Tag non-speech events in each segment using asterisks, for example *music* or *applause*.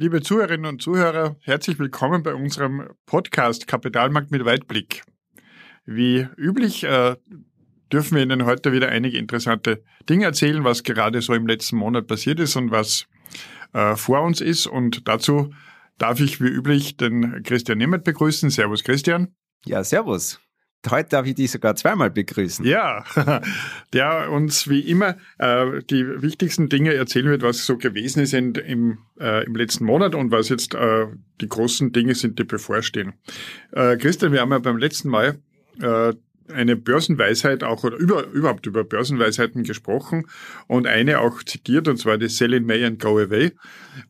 Liebe Zuhörerinnen und Zuhörer, herzlich willkommen bei unserem Podcast Kapitalmarkt mit Weitblick. Wie üblich äh, dürfen wir Ihnen heute wieder einige interessante Dinge erzählen, was gerade so im letzten Monat passiert ist und was äh, vor uns ist. Und dazu darf ich wie üblich den Christian Nemeth begrüßen. Servus Christian. Ja, servus. Heute darf ich dich sogar zweimal begrüßen. Ja, *laughs* der uns wie immer äh, die wichtigsten Dinge erzählen wird, was so gewesen ist in, im, äh, im letzten Monat und was jetzt äh, die großen Dinge sind, die bevorstehen. Äh, Christian, wir haben ja beim letzten Mal äh, eine Börsenweisheit auch oder über, überhaupt über Börsenweisheiten gesprochen und eine auch zitiert, und zwar die Sell in May and Go Away.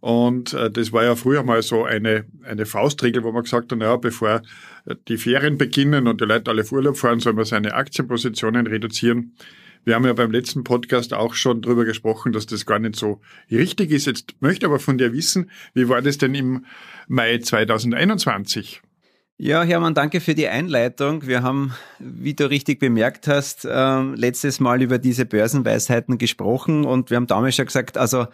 Und äh, das war ja früher mal so eine, eine Faustregel, wo man gesagt hat, naja, bevor die Ferien beginnen und die Leute alle auf Urlaub fahren, soll man seine Aktienpositionen reduzieren. Wir haben ja beim letzten Podcast auch schon drüber gesprochen, dass das gar nicht so richtig ist. Jetzt möchte aber von dir wissen, wie war das denn im Mai 2021? Ja, Hermann, danke für die Einleitung. Wir haben, wie du richtig bemerkt hast, äh, letztes Mal über diese Börsenweisheiten gesprochen und wir haben damals schon gesagt, also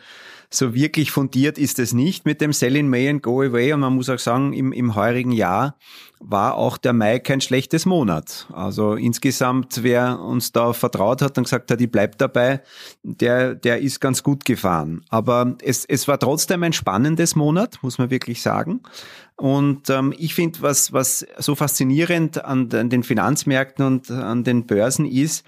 so wirklich fundiert ist es nicht mit dem Sell in May and Go Away. Und man muss auch sagen, im, im heurigen Jahr war auch der Mai kein schlechtes Monat. Also insgesamt, wer uns da vertraut hat und gesagt hat, ich bleib dabei, der, der ist ganz gut gefahren. Aber es, es war trotzdem ein spannendes Monat, muss man wirklich sagen. Und ähm, ich finde, was, was so faszinierend an, an den Finanzmärkten und an den Börsen ist,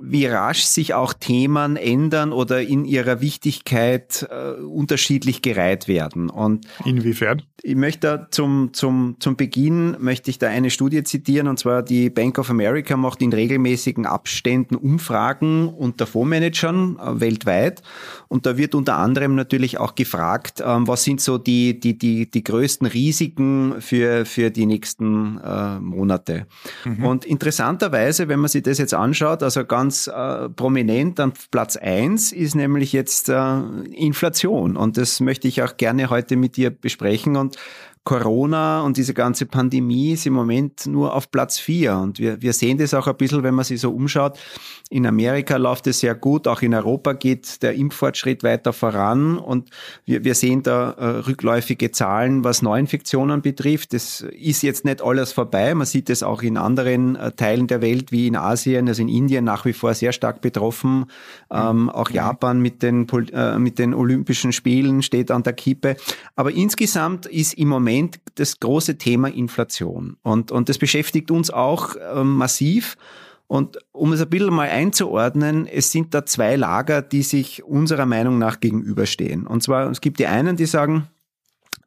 wie rasch sich auch Themen ändern oder in ihrer Wichtigkeit äh, unterschiedlich gereiht werden. Und inwiefern? Ich möchte zum, zum, zum Beginn möchte ich da eine Studie zitieren, und zwar die Bank of America macht in regelmäßigen Abständen Umfragen unter Fondsmanagern äh, weltweit. Und da wird unter anderem natürlich auch gefragt, ähm, was sind so die, die, die, die größten Risiken für, für die nächsten äh, Monate. Mhm. Und interessanterweise, wenn man sich das jetzt anschaut, also ganz ganz äh, prominent an Platz eins ist nämlich jetzt äh, Inflation. Und das möchte ich auch gerne heute mit dir besprechen. Und Corona und diese ganze Pandemie ist im Moment nur auf Platz vier. Und wir, wir sehen das auch ein bisschen, wenn man sich so umschaut. In Amerika läuft es sehr gut, auch in Europa geht der Impffortschritt weiter voran. Und wir, wir sehen da äh, rückläufige Zahlen, was Neuinfektionen betrifft. Das ist jetzt nicht alles vorbei. Man sieht es auch in anderen äh, Teilen der Welt, wie in Asien, also in Indien nach wie vor sehr stark betroffen. Ähm, auch Japan mit den, äh, mit den Olympischen Spielen steht an der Kippe. Aber insgesamt ist im Moment Moment das große Thema Inflation. Und, und das beschäftigt uns auch äh, massiv. Und um es ein bisschen mal einzuordnen, es sind da zwei Lager, die sich unserer Meinung nach gegenüberstehen. Und zwar, es gibt die einen, die sagen,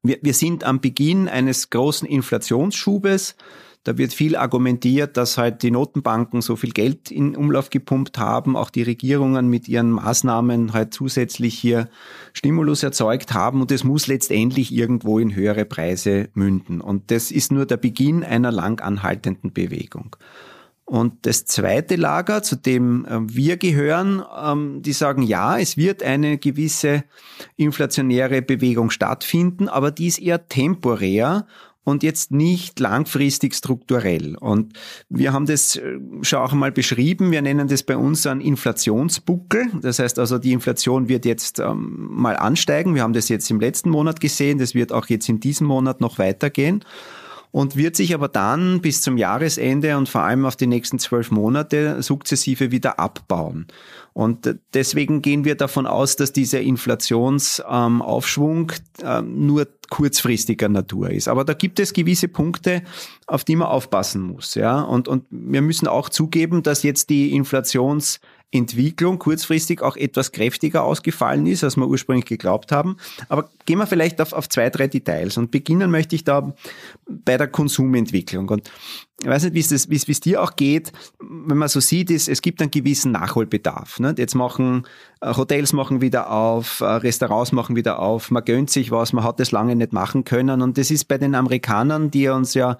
wir, wir sind am Beginn eines großen Inflationsschubes. Da wird viel argumentiert, dass halt die Notenbanken so viel Geld in Umlauf gepumpt haben, auch die Regierungen mit ihren Maßnahmen halt zusätzlich hier Stimulus erzeugt haben und es muss letztendlich irgendwo in höhere Preise münden. Und das ist nur der Beginn einer lang anhaltenden Bewegung. Und das zweite Lager, zu dem äh, wir gehören, ähm, die sagen, ja, es wird eine gewisse inflationäre Bewegung stattfinden, aber die ist eher temporär und jetzt nicht langfristig strukturell. Und wir haben das äh, schon auch einmal beschrieben. Wir nennen das bei uns einen Inflationsbuckel. Das heißt also, die Inflation wird jetzt ähm, mal ansteigen. Wir haben das jetzt im letzten Monat gesehen. Das wird auch jetzt in diesem Monat noch weitergehen und wird sich aber dann bis zum Jahresende und vor allem auf die nächsten zwölf Monate sukzessive wieder abbauen. Und deswegen gehen wir davon aus, dass dieser Inflationsaufschwung ähm, nur kurzfristiger Natur ist. Aber da gibt es gewisse Punkte, auf die man aufpassen muss. Ja? Und, und wir müssen auch zugeben, dass jetzt die Inflations Entwicklung kurzfristig auch etwas kräftiger ausgefallen ist, als wir ursprünglich geglaubt haben. Aber gehen wir vielleicht auf, auf zwei, drei Details. Und beginnen möchte ich da bei der Konsumentwicklung. Und ich weiß nicht, wie es, wie es dir auch geht, wenn man so sieht, ist, es gibt einen gewissen Nachholbedarf. Ne? Jetzt machen äh, Hotels machen wieder auf, äh, Restaurants machen wieder auf, man gönnt sich was, man hat das lange nicht machen können. Und das ist bei den Amerikanern, die uns ja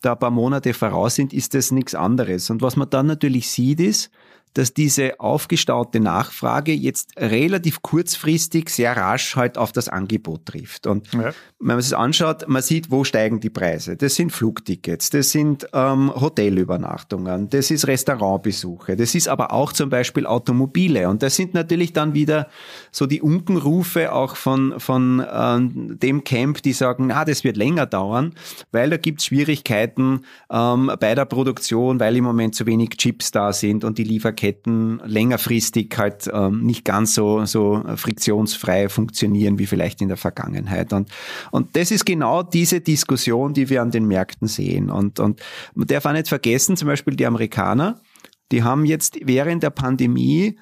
da ein paar Monate voraus sind, ist das nichts anderes. Und was man dann natürlich sieht, ist, dass diese aufgestaute Nachfrage jetzt relativ kurzfristig sehr rasch halt auf das Angebot trifft. Und ja. wenn man es anschaut, man sieht, wo steigen die Preise. Das sind Flugtickets, das sind ähm, Hotelübernachtungen, das ist Restaurantbesuche, das ist aber auch zum Beispiel Automobile. Und das sind natürlich dann wieder so die Unkenrufe auch von, von äh, dem Camp, die sagen, ah, das wird länger dauern, weil da gibt es Schwierigkeiten ähm, bei der Produktion, weil im Moment zu wenig Chips da sind und die Lieferketten Lieferketten längerfristig halt ähm, nicht ganz so, so friktionsfrei funktionieren wie vielleicht in der Vergangenheit. Und, und das ist genau diese Diskussion, die wir an den Märkten sehen. Und, und man darf auch nicht vergessen, zum Beispiel die Amerikaner, die haben jetzt während der Pandemie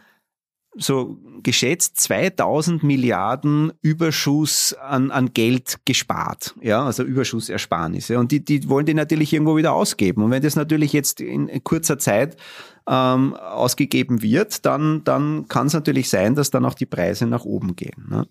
so geschätzt 2000 Milliarden Überschuss an, an Geld gespart, ja, also Überschussersparnisse. Und die, die wollen die natürlich irgendwo wieder ausgeben. Und wenn das natürlich jetzt in kurzer Zeit ähm, ausgegeben wird, dann, dann kann es natürlich sein, dass dann auch die Preise nach oben gehen. Ne?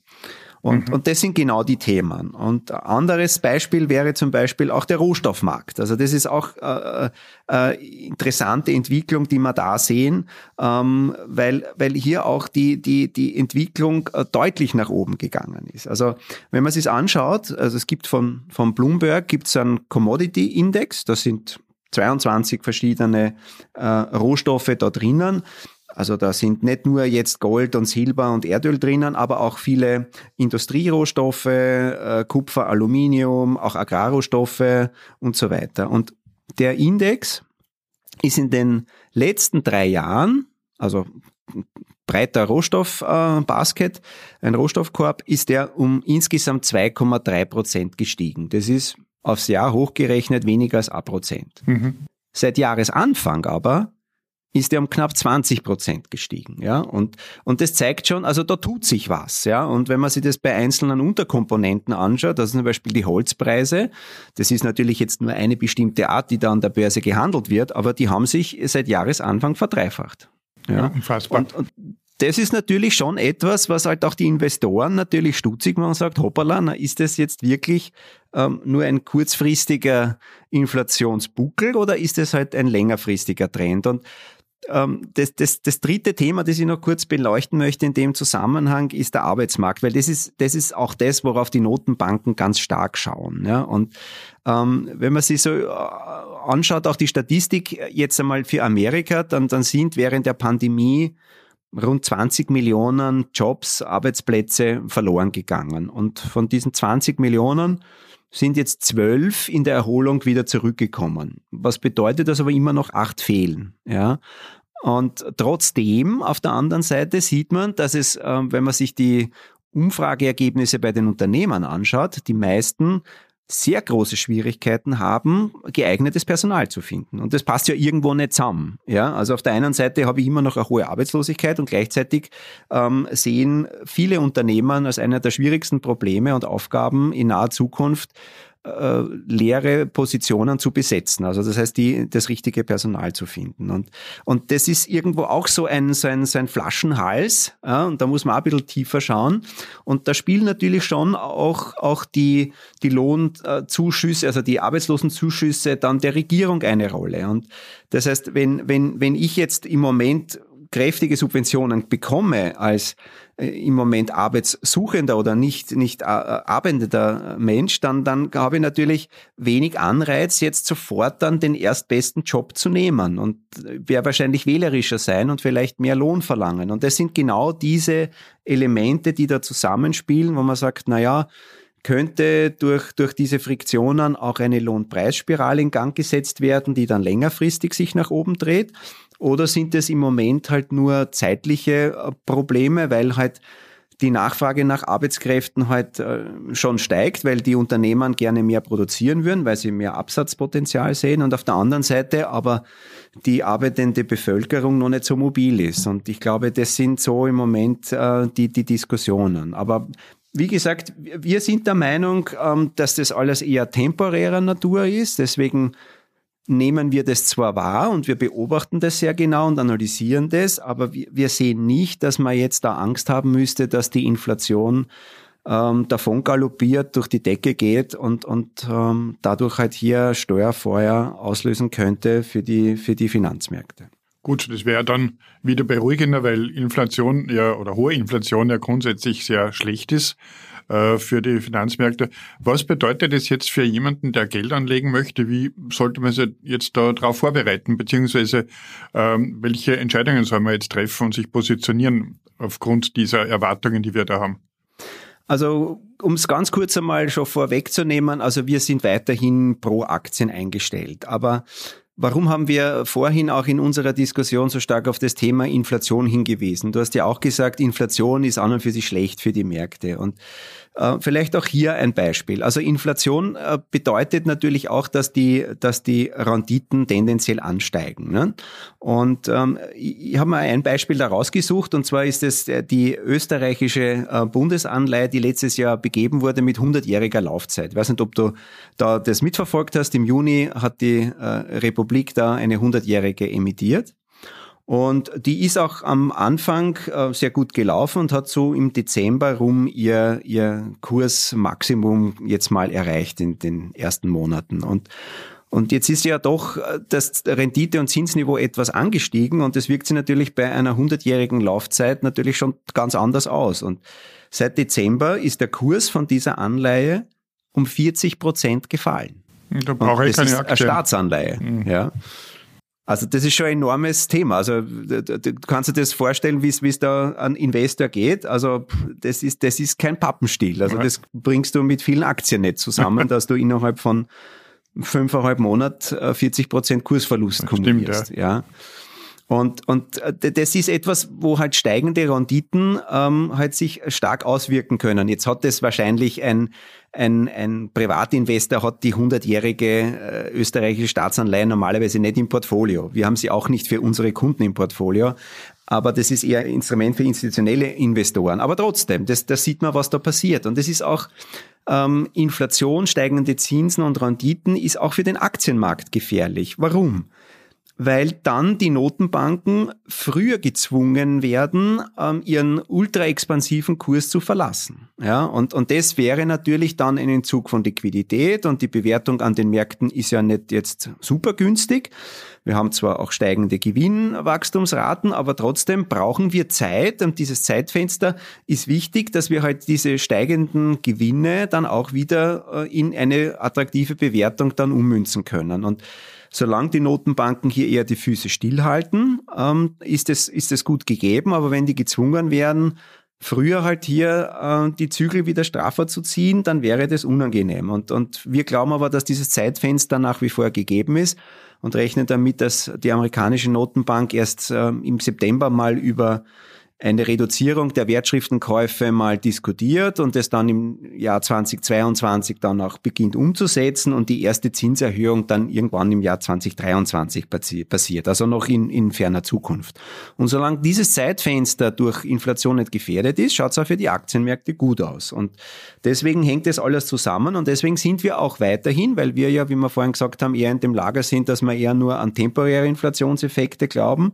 Und, mhm. und das sind genau die Themen. Und anderes Beispiel wäre zum Beispiel auch der Rohstoffmarkt. Also das ist auch äh, äh, interessante Entwicklung, die wir da sehen, ähm, weil, weil hier auch die, die, die Entwicklung äh, deutlich nach oben gegangen ist. Also wenn man sich anschaut, also es gibt von, von Bloomberg gibt es einen Commodity Index, das sind 22 verschiedene äh, Rohstoffe da drinnen. Also da sind nicht nur jetzt Gold und Silber und Erdöl drinnen, aber auch viele Industrierohstoffe, äh, Kupfer, Aluminium, auch Agrarrohstoffe und so weiter. Und der Index ist in den letzten drei Jahren, also breiter Rohstoffbasket, äh, ein Rohstoffkorb, ist der um insgesamt 2,3 Prozent gestiegen. Das ist aufs Jahr hochgerechnet weniger als ein Prozent. Mhm. Seit Jahresanfang aber ist er um knapp 20 Prozent gestiegen, ja, und, und das zeigt schon, also da tut sich was, ja, und wenn man sich das bei einzelnen Unterkomponenten anschaut, also zum Beispiel die Holzpreise, das ist natürlich jetzt nur eine bestimmte Art, die da an der Börse gehandelt wird, aber die haben sich seit Jahresanfang verdreifacht. Ja, ja unfassbar. Und, und das ist natürlich schon etwas, was halt auch die Investoren natürlich stutzig machen und sagt, hoppala, na, ist das jetzt wirklich ähm, nur ein kurzfristiger Inflationsbuckel oder ist das halt ein längerfristiger Trend? Und ähm, das, das, das dritte Thema, das ich noch kurz beleuchten möchte in dem Zusammenhang, ist der Arbeitsmarkt, weil das ist, das ist auch das, worauf die Notenbanken ganz stark schauen. Ja? Und ähm, wenn man sich so äh, anschaut, auch die Statistik jetzt einmal für Amerika, dann, dann sind während der Pandemie rund 20 Millionen Jobs, Arbeitsplätze verloren gegangen. Und von diesen 20 Millionen sind jetzt zwölf in der Erholung wieder zurückgekommen. Was bedeutet, dass aber immer noch acht fehlen. Ja? Und trotzdem, auf der anderen Seite sieht man, dass es, äh, wenn man sich die Umfrageergebnisse bei den Unternehmern anschaut, die meisten sehr große Schwierigkeiten haben, geeignetes Personal zu finden. Und das passt ja irgendwo nicht zusammen. Ja, also auf der einen Seite habe ich immer noch eine hohe Arbeitslosigkeit und gleichzeitig ähm, sehen viele Unternehmen als einer der schwierigsten Probleme und Aufgaben in naher Zukunft äh, leere Positionen zu besetzen. Also das heißt, die, das richtige Personal zu finden. Und, und das ist irgendwo auch so ein, so ein, so ein Flaschenhals. Ja, und da muss man auch ein bisschen tiefer schauen. Und da spielen natürlich schon auch, auch die, die Lohnzuschüsse, also die Arbeitslosenzuschüsse dann der Regierung eine Rolle. Und das heißt, wenn, wenn, wenn ich jetzt im Moment kräftige Subventionen bekomme als äh, im Moment Arbeitssuchender oder nicht, nicht äh, arbeitender Mensch, dann, dann habe ich natürlich wenig Anreiz, jetzt sofort dann den erstbesten Job zu nehmen und werde wahrscheinlich wählerischer sein und vielleicht mehr Lohn verlangen. Und das sind genau diese Elemente, die da zusammenspielen, wo man sagt, na ja, könnte durch, durch diese Friktionen auch eine Lohnpreisspirale in Gang gesetzt werden, die dann längerfristig sich nach oben dreht. Oder sind es im Moment halt nur zeitliche äh, Probleme, weil halt die Nachfrage nach Arbeitskräften halt äh, schon steigt, weil die Unternehmen gerne mehr produzieren würden, weil sie mehr Absatzpotenzial sehen und auf der anderen Seite aber die arbeitende Bevölkerung noch nicht so mobil ist. Und ich glaube, das sind so im Moment äh, die, die Diskussionen. Aber wie gesagt, wir sind der Meinung, ähm, dass das alles eher temporärer Natur ist. Deswegen nehmen wir das zwar wahr und wir beobachten das sehr genau und analysieren das, aber wir sehen nicht, dass man jetzt da Angst haben müsste, dass die Inflation ähm, davon galoppiert, durch die Decke geht und, und ähm, dadurch halt hier Steuerfeuer auslösen könnte für die, für die Finanzmärkte. Gut, das wäre dann wieder beruhigender, weil Inflation ja oder hohe Inflation ja grundsätzlich sehr schlecht ist. Äh, für die Finanzmärkte. Was bedeutet das jetzt für jemanden, der Geld anlegen möchte? Wie sollte man sich jetzt darauf vorbereiten? Beziehungsweise ähm, welche Entscheidungen soll man jetzt treffen und sich positionieren aufgrund dieser Erwartungen, die wir da haben? Also um es ganz kurz einmal schon vorwegzunehmen, also wir sind weiterhin pro Aktien eingestellt. Aber Warum haben wir vorhin auch in unserer Diskussion so stark auf das Thema Inflation hingewiesen? Du hast ja auch gesagt, Inflation ist an und für sich schlecht für die Märkte. Und vielleicht auch hier ein Beispiel. Also Inflation äh, bedeutet natürlich auch, dass die, dass die Renditen tendenziell ansteigen. Ne? Und ähm, ich, habe mal ein Beispiel da rausgesucht und zwar ist es die österreichische äh, Bundesanleihe, die letztes Jahr begeben wurde mit 100-jähriger Laufzeit. Ich weiß nicht, ob du da das mitverfolgt hast. Im Juni hat die äh, Republik da eine 100-jährige emittiert. Und die ist auch am Anfang äh, sehr gut gelaufen und hat so im Dezember rum ihr, ihr Kursmaximum jetzt mal erreicht in den ersten Monaten. Und, und jetzt ist ja doch äh, das Rendite- und Zinsniveau etwas angestiegen und das wirkt sich natürlich bei einer 100-jährigen Laufzeit natürlich schon ganz anders aus. Und seit Dezember ist der Kurs von dieser Anleihe um 40 Prozent gefallen. Da brauche ich keine Aktie. Eine Staatsanleihe. Mhm. Ja. Also das ist schon ein enormes Thema. Also du kannst dir das vorstellen, wie es da an Investor geht. Also das ist das ist kein Pappenstiel. Also das bringst du mit vielen Aktien nicht zusammen, *laughs* dass du innerhalb von fünfeinhalb Monat 40 äh, Prozent Kursverlust kumulierst. Stimmt, ja. ja. Und, und äh, das ist etwas, wo halt steigende Renditen ähm, halt sich stark auswirken können. Jetzt hat das wahrscheinlich ein, ein, ein Privatinvestor hat die 100-jährige äh, österreichische Staatsanleihe normalerweise nicht im Portfolio. Wir haben sie auch nicht für unsere Kunden im Portfolio. Aber das ist eher ein Instrument für institutionelle Investoren. Aber trotzdem, das, das sieht man, was da passiert. Und das ist auch ähm, Inflation, steigende Zinsen und Renditen ist auch für den Aktienmarkt gefährlich. Warum? Weil dann die Notenbanken früher gezwungen werden, ähm, ihren ultra expansiven Kurs zu verlassen. Ja, und, und das wäre natürlich dann ein Entzug von Liquidität und die Bewertung an den Märkten ist ja nicht jetzt super günstig. Wir haben zwar auch steigende Gewinnwachstumsraten, aber trotzdem brauchen wir Zeit und dieses Zeitfenster ist wichtig, dass wir halt diese steigenden Gewinne dann auch wieder äh, in eine attraktive Bewertung dann ummünzen können. Und Solange die Notenbanken hier eher die Füße stillhalten, ähm, ist es ist gut gegeben. Aber wenn die gezwungen werden, früher halt hier äh, die Zügel wieder straffer zu ziehen, dann wäre das unangenehm. Und, und wir glauben aber, dass dieses Zeitfenster nach wie vor gegeben ist und rechnen damit, dass die amerikanische Notenbank erst äh, im September mal über eine Reduzierung der Wertschriftenkäufe mal diskutiert und es dann im Jahr 2022 dann auch beginnt umzusetzen und die erste Zinserhöhung dann irgendwann im Jahr 2023 passiert, also noch in, in ferner Zukunft. Und solange dieses Zeitfenster durch Inflation nicht gefährdet ist, schaut es auch für die Aktienmärkte gut aus. Und deswegen hängt das alles zusammen und deswegen sind wir auch weiterhin, weil wir ja, wie wir vorhin gesagt haben, eher in dem Lager sind, dass wir eher nur an temporäre Inflationseffekte glauben,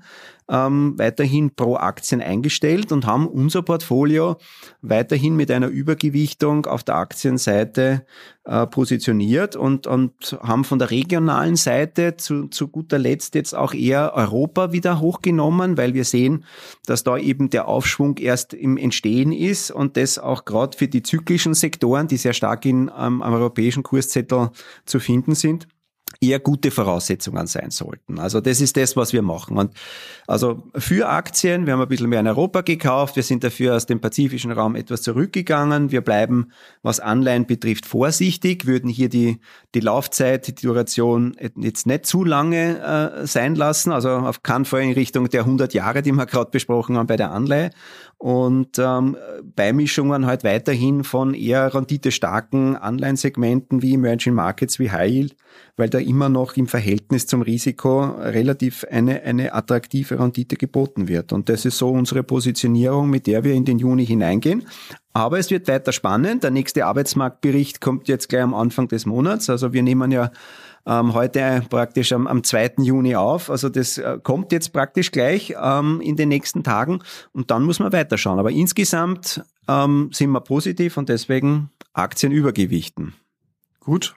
ähm, weiterhin pro Aktien eingestellt und haben unser Portfolio weiterhin mit einer Übergewichtung auf der Aktienseite äh, positioniert und, und haben von der regionalen Seite zu, zu guter Letzt jetzt auch eher Europa wieder hochgenommen, weil wir sehen, dass da eben der Aufschwung erst im Entstehen ist und das auch gerade für die zyklischen Sektoren, die sehr stark in, ähm, am europäischen Kurszettel zu finden sind, eher gute Voraussetzungen sein sollten. Also das ist das, was wir machen. Und also für Aktien, wir haben ein bisschen mehr in Europa gekauft, wir sind dafür aus dem pazifischen Raum etwas zurückgegangen. Wir bleiben, was Anleihen betrifft, vorsichtig, würden hier die, die Laufzeit, die Duration jetzt nicht zu lange äh, sein lassen, also auf keinen Fall in Richtung der 100 Jahre, die wir gerade besprochen haben bei der Anleihe. Und ähm, Beimischungen halt weiterhin von eher renditestarken Anleihensegmenten wie Emerging Markets wie High Yield, weil da immer noch im Verhältnis zum Risiko relativ eine, eine attraktive Rendite geboten wird. Und das ist so unsere Positionierung, mit der wir in den Juni hineingehen. Aber es wird weiter spannend. Der nächste Arbeitsmarktbericht kommt jetzt gleich am Anfang des Monats. Also wir nehmen ja ähm, heute praktisch am, am 2. Juni auf. Also das äh, kommt jetzt praktisch gleich ähm, in den nächsten Tagen und dann muss man weiterschauen. Aber insgesamt ähm, sind wir positiv und deswegen Aktien übergewichten. Gut,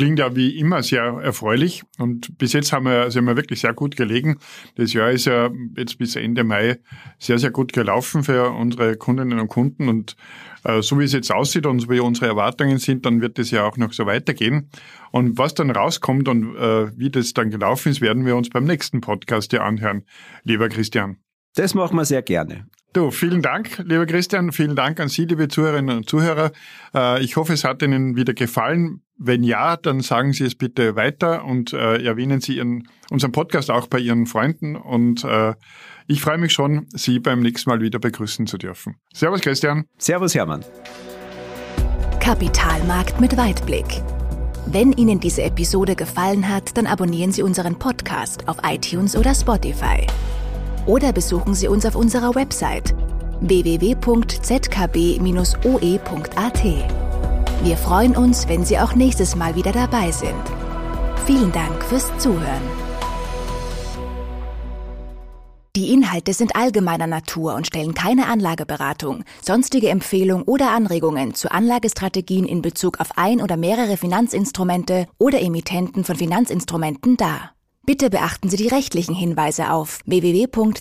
klingt ja wie immer sehr erfreulich und bis jetzt haben wir, sind wir wirklich sehr gut gelegen. Das Jahr ist ja jetzt bis Ende Mai sehr, sehr gut gelaufen für unsere Kundinnen und Kunden und äh, so wie es jetzt aussieht und so wie unsere Erwartungen sind, dann wird es ja auch noch so weitergehen. Und was dann rauskommt und äh, wie das dann gelaufen ist, werden wir uns beim nächsten Podcast ja anhören, lieber Christian. Das machen wir sehr gerne. Du, vielen Dank, lieber Christian. Vielen Dank an Sie, liebe Zuhörerinnen und Zuhörer. Äh, ich hoffe, es hat Ihnen wieder gefallen. Wenn ja, dann sagen Sie es bitte weiter und äh, erwähnen Sie Ihren, unseren Podcast auch bei Ihren Freunden. Und äh, ich freue mich schon, Sie beim nächsten Mal wieder begrüßen zu dürfen. Servus, Christian. Servus, Hermann. Kapitalmarkt mit Weitblick. Wenn Ihnen diese Episode gefallen hat, dann abonnieren Sie unseren Podcast auf iTunes oder Spotify oder besuchen Sie uns auf unserer Website www.zkb-oe.at. Wir freuen uns, wenn Sie auch nächstes Mal wieder dabei sind. Vielen Dank fürs Zuhören. Die Inhalte sind allgemeiner Natur und stellen keine Anlageberatung, sonstige Empfehlung oder Anregungen zu Anlagestrategien in Bezug auf ein oder mehrere Finanzinstrumente oder Emittenten von Finanzinstrumenten dar. Bitte beachten Sie die rechtlichen Hinweise auf www.zkb-oe.at.